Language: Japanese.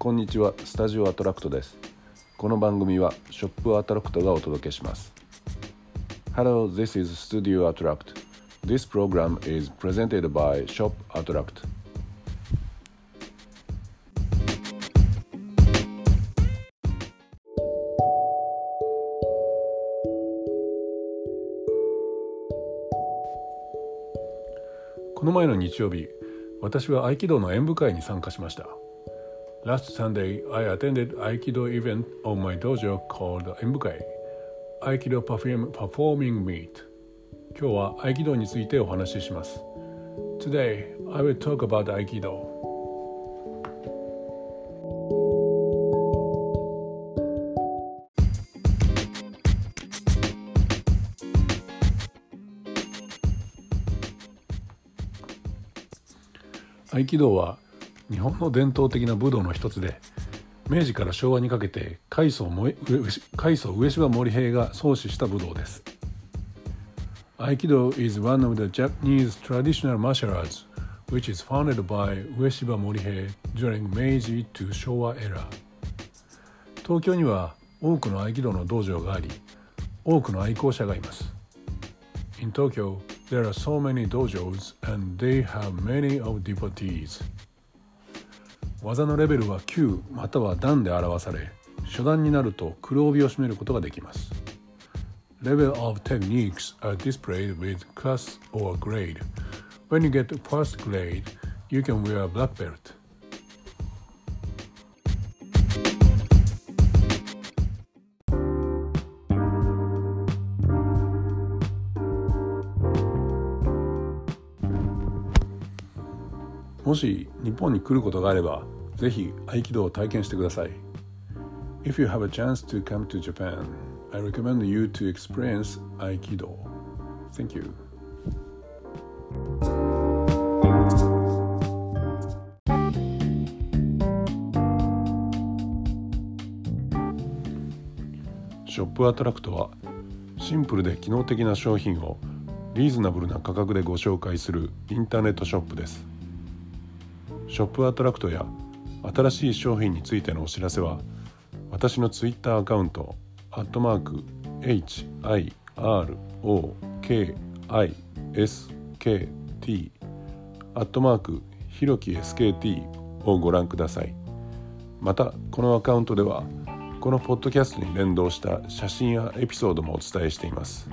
こんにちは。スタジオアトラクトです。この番組はショップアトラクトがお届けします。Hello this is Studio Attract. This program is presented by Shop Attract. この前の日曜日私は合気道の演舞会に参加しました。Last Sunday, I attended Aikido event on my dojo called 演舞会 Aikido Perform Performing Meet 今日は合気道についてお話しします Today, I will talk about Aikido 合気道は日本の伝統的な武道の一つで明治から昭和にかけて海藻海藻上芝森平が創始した武道です合気道 is one of the Japanese traditional martial arts which is founded by 上芝森平 during Meiji to Showa era 東京には多くの合気道の道場があり多くの愛好者がいます In Tokyo, there are so many dojos and they have many of devotees. 技のレベルは9または段で表され初段になると黒帯を締めることができます Level of techniques are displayed with class or grade When you get first grade, you can wear a black belt もし日本に来ることがあればぜひ合気道を体験してください If you have a chance to come to Japan, I recommend you to experience Aikido. Thank you. ショップアトラクトはシンプルで機能的な商品をリーズナブルな価格でご紹介するインターネットショップです。ショップアトラクトや新しい商品についてのお知らせは私のツイッターアカウントアットマーク HIROKISKT アットマークひろき SKT をご覧くださいまたこのアカウントではこのポッドキャストに連動した写真やエピソードもお伝えしています。